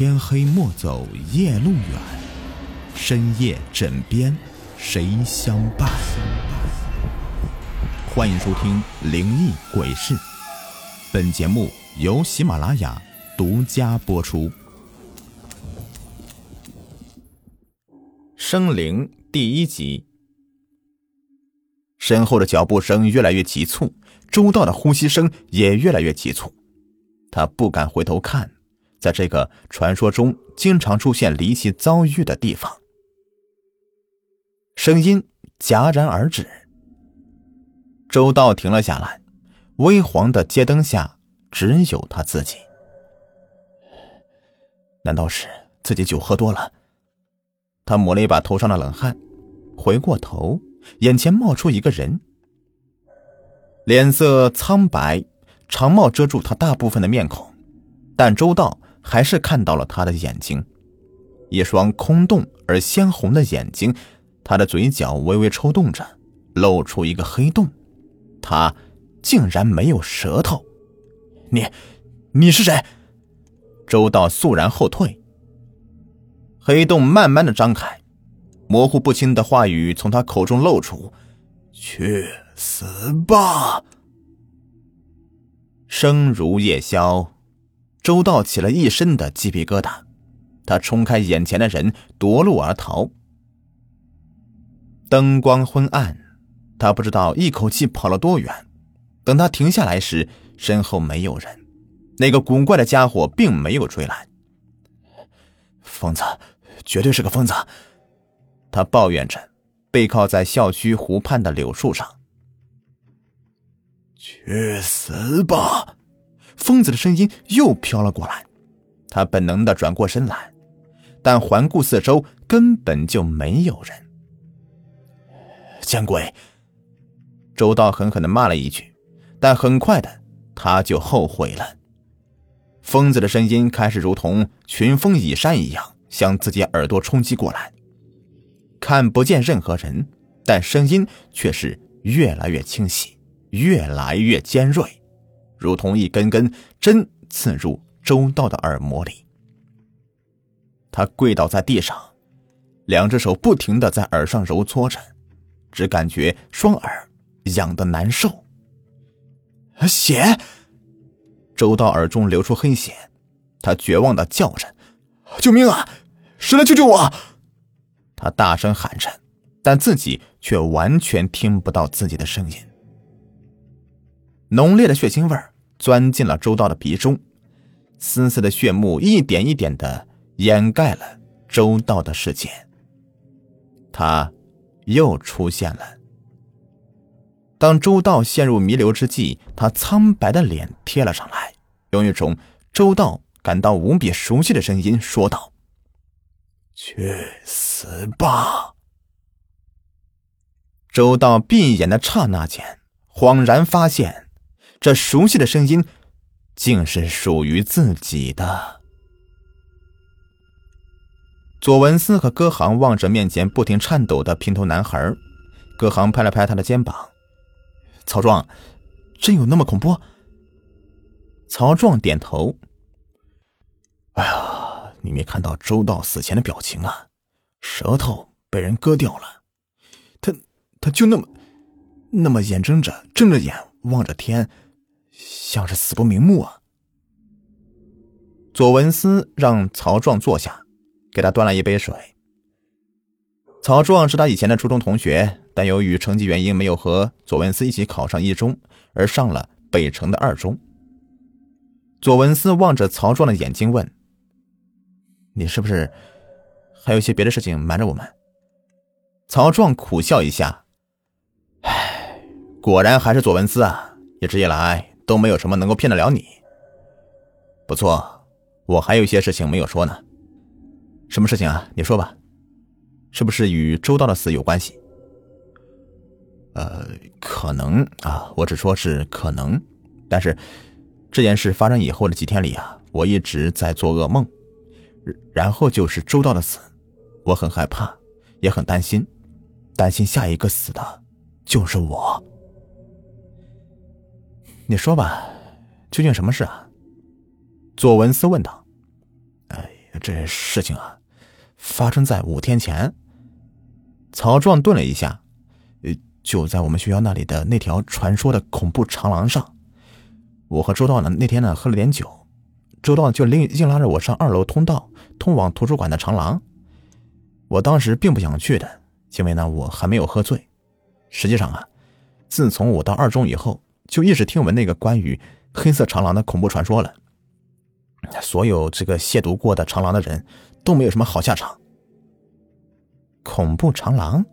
天黑莫走夜路远，深夜枕边谁相伴？欢迎收听《灵异鬼事》，本节目由喜马拉雅独家播出。生灵第一集，身后的脚步声越来越急促，周道的呼吸声也越来越急促，他不敢回头看。在这个传说中经常出现离奇遭遇的地方，声音戛然而止。周道停了下来，微黄的街灯下只有他自己。难道是自己酒喝多了？他抹了一把头上的冷汗，回过头，眼前冒出一个人，脸色苍白，长帽遮住他大部分的面孔，但周道。还是看到了他的眼睛，一双空洞而鲜红的眼睛，他的嘴角微微抽动着，露出一个黑洞，他竟然没有舌头。你，你是谁？周道肃然后退。黑洞慢慢的张开，模糊不清的话语从他口中露出：“去死吧！”声如夜宵。周道起了一身的鸡皮疙瘩，他冲开眼前的人，夺路而逃。灯光昏暗，他不知道一口气跑了多远。等他停下来时，身后没有人，那个古怪的家伙并没有追来。疯子，绝对是个疯子！他抱怨着，背靠在校区湖畔的柳树上。去死吧！疯子的声音又飘了过来，他本能的转过身来，但环顾四周，根本就没有人。见鬼！周道狠狠的骂了一句，但很快的他就后悔了。疯子的声音开始如同群峰蚁山一样向自己耳朵冲击过来，看不见任何人，但声音却是越来越清晰，越来越尖锐。如同一根根针刺入周道的耳膜里，他跪倒在地上，两只手不停的在耳上揉搓着，只感觉双耳痒的难受。血！周道耳中流出黑血，他绝望的叫着：“救命啊！谁来救救我！”他大声喊着，但自己却完全听不到自己的声音。浓烈的血腥味儿。钻进了周道的鼻中，丝丝的血幕一点一点的掩盖了周道的视线。他又出现了。当周道陷入弥留之际，他苍白的脸贴了上来，用一种周道感到无比熟悉的声音说道：“去死吧！”周道闭眼的刹那间，恍然发现。这熟悉的声音，竟是属于自己的。左文思和歌行望着面前不停颤抖的平头男孩，歌行拍了拍他的肩膀：“曹壮，真有那么恐怖？”曹壮点头：“哎呀，你没看到周道死前的表情啊？舌头被人割掉了，他他就那么那么眼睁着睁着眼望着天。”像是死不瞑目啊！左文思让曹壮坐下，给他端了一杯水。曹壮是他以前的初中同学，但由于成绩原因，没有和左文思一起考上一中，而上了北城的二中。左文思望着曹壮的眼睛问：“你是不是还有一些别的事情瞒着我们？”曹壮苦笑一下：“唉，果然还是左文思啊！一直以来……”都没有什么能够骗得了你。不错，我还有一些事情没有说呢。什么事情啊？你说吧。是不是与周道的死有关系？呃，可能啊，我只说是可能。但是这件事发生以后的几天里啊，我一直在做噩梦，然后就是周道的死，我很害怕，也很担心，担心下一个死的就是我。你说吧，究竟什么事啊？左文思问道。哎，这事情啊，发生在五天前。曹壮顿了一下，呃，就在我们学校那里的那条传说的恐怖长廊上。我和周道呢，那天呢喝了点酒，周道就硬硬拉着我上二楼通道，通往图书馆的长廊。我当时并不想去的，因为呢我还没有喝醉。实际上啊，自从我到二中以后，就一直听闻那个关于黑色长廊的恐怖传说了。所有这个亵渎过的长廊的人都没有什么好下场。恐怖长廊，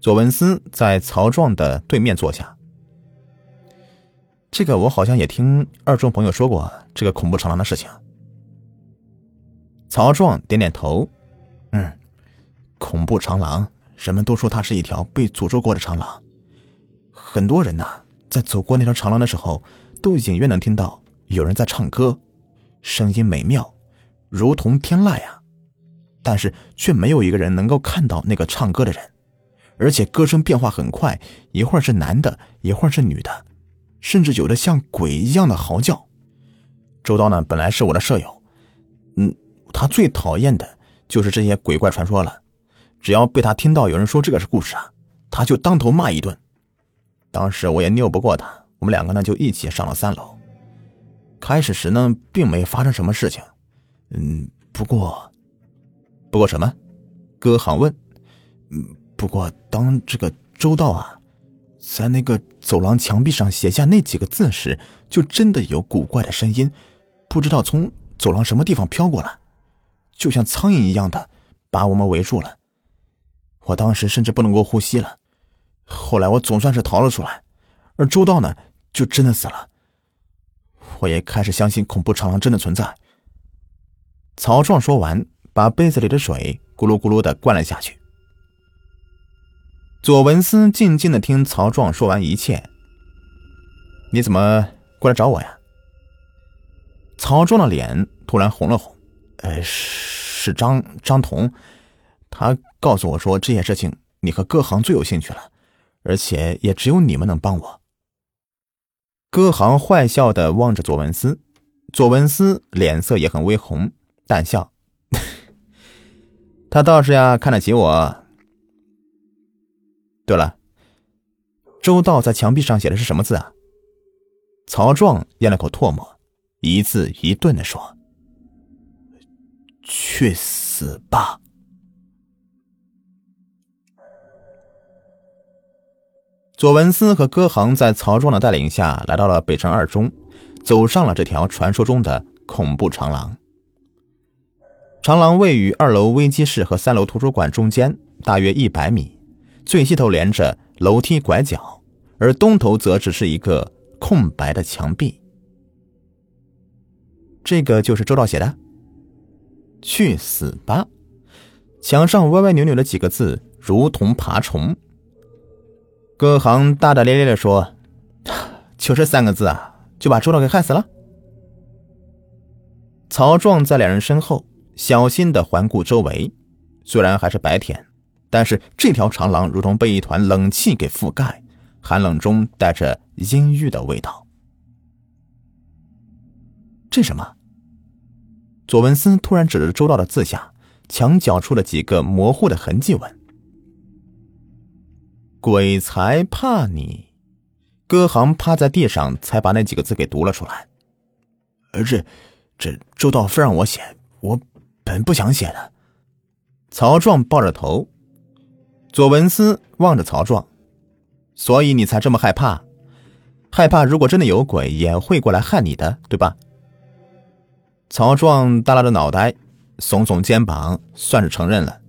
左文思在曹壮的对面坐下。这个我好像也听二中朋友说过这个恐怖长廊的事情。曹壮点点头，嗯，恐怖长廊，人们都说它是一条被诅咒过的长廊。很多人呢，在走过那条长廊的时候，都隐约能听到有人在唱歌，声音美妙，如同天籁啊。但是却没有一个人能够看到那个唱歌的人，而且歌声变化很快，一会儿是男的，一会儿是女的。甚至有的像鬼一样的嚎叫。周刀呢，本来是我的舍友，嗯，他最讨厌的就是这些鬼怪传说了。只要被他听到有人说这个是故事啊，他就当头骂一顿。当时我也拗不过他，我们两个呢就一起上了三楼。开始时呢，并没发生什么事情，嗯，不过，不过什么？哥航问。嗯，不过当这个周道啊。在那个走廊墙壁上写下那几个字时，就真的有古怪的声音，不知道从走廊什么地方飘过来，就像苍蝇一样的把我们围住了。我当时甚至不能够呼吸了。后来我总算是逃了出来，而周道呢，就真的死了。我也开始相信恐怖长廊真的存在。曹壮说完，把杯子里的水咕噜咕噜的灌了下去。左文思静静的听曹壮说完一切。你怎么过来找我呀？曹壮的脸突然红了红。呃，是张张彤，他告诉我说这件事情你和歌行最有兴趣了，而且也只有你们能帮我。歌行坏笑的望着左文思，左文思脸色也很微红，淡笑。他倒是呀看得起我。对了，周道在墙壁上写的是什么字啊？曹壮咽了口唾沫，一字一顿的说：“去死吧！”左文思和歌行在曹壮的带领下来到了北城二中，走上了这条传说中的恐怖长廊。长廊位于二楼危机室和三楼图书馆中间，大约一百米。最西头连着楼梯拐角，而东头则只是一个空白的墙壁。这个就是周道写的。去死吧！墙上歪歪扭扭的几个字，如同爬虫。歌行大大咧咧的说：“ 就这三个字啊，就把周道给害死了。”曹壮在两人身后，小心的环顾周围，虽然还是白天。但是这条长廊如同被一团冷气给覆盖，寒冷中带着阴郁的味道。这什么？左文思突然指着周道的字下墙角处的几个模糊的痕迹问：“鬼才怕你？”歌行趴在地上才把那几个字给读了出来。而这，这周道非让我写，我本不想写的。曹壮抱着头。左文思望着曹壮，所以你才这么害怕，害怕如果真的有鬼也会过来害你的，对吧？曹壮耷拉着脑袋，耸耸肩膀，算是承认了。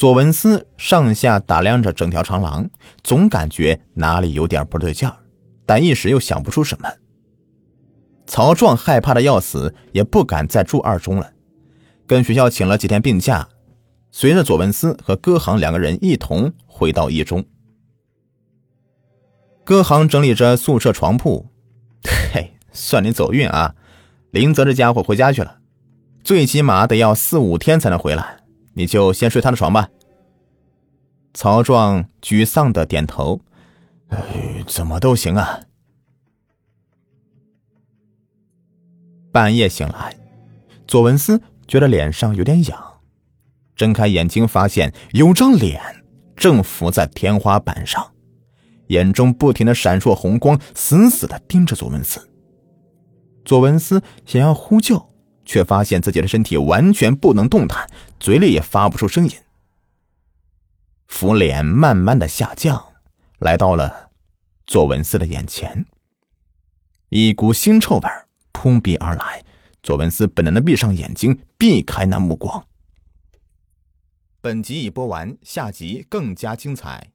左文思上下打量着整条长廊，总感觉哪里有点不对劲儿，但一时又想不出什么。曹壮害怕的要死，也不敢再住二中了，跟学校请了几天病假。随着左文思和歌行两个人一同回到一中，歌行整理着宿舍床铺，嘿，算你走运啊！林泽这家伙回家去了，最起码得要四五天才能回来，你就先睡他的床吧。曹壮沮丧的点头，哎，怎么都行啊。半夜醒来，左文思觉得脸上有点痒，睁开眼睛发现有张脸正浮在天花板上，眼中不停的闪烁红光，死死的盯着左文思。左文思想要呼救，却发现自己的身体完全不能动弹，嘴里也发不出声音。浮脸慢慢的下降，来到了左文思的眼前。一股腥臭味扑鼻而来，左文思本能的闭上眼睛，避开那目光。本集已播完，下集更加精彩。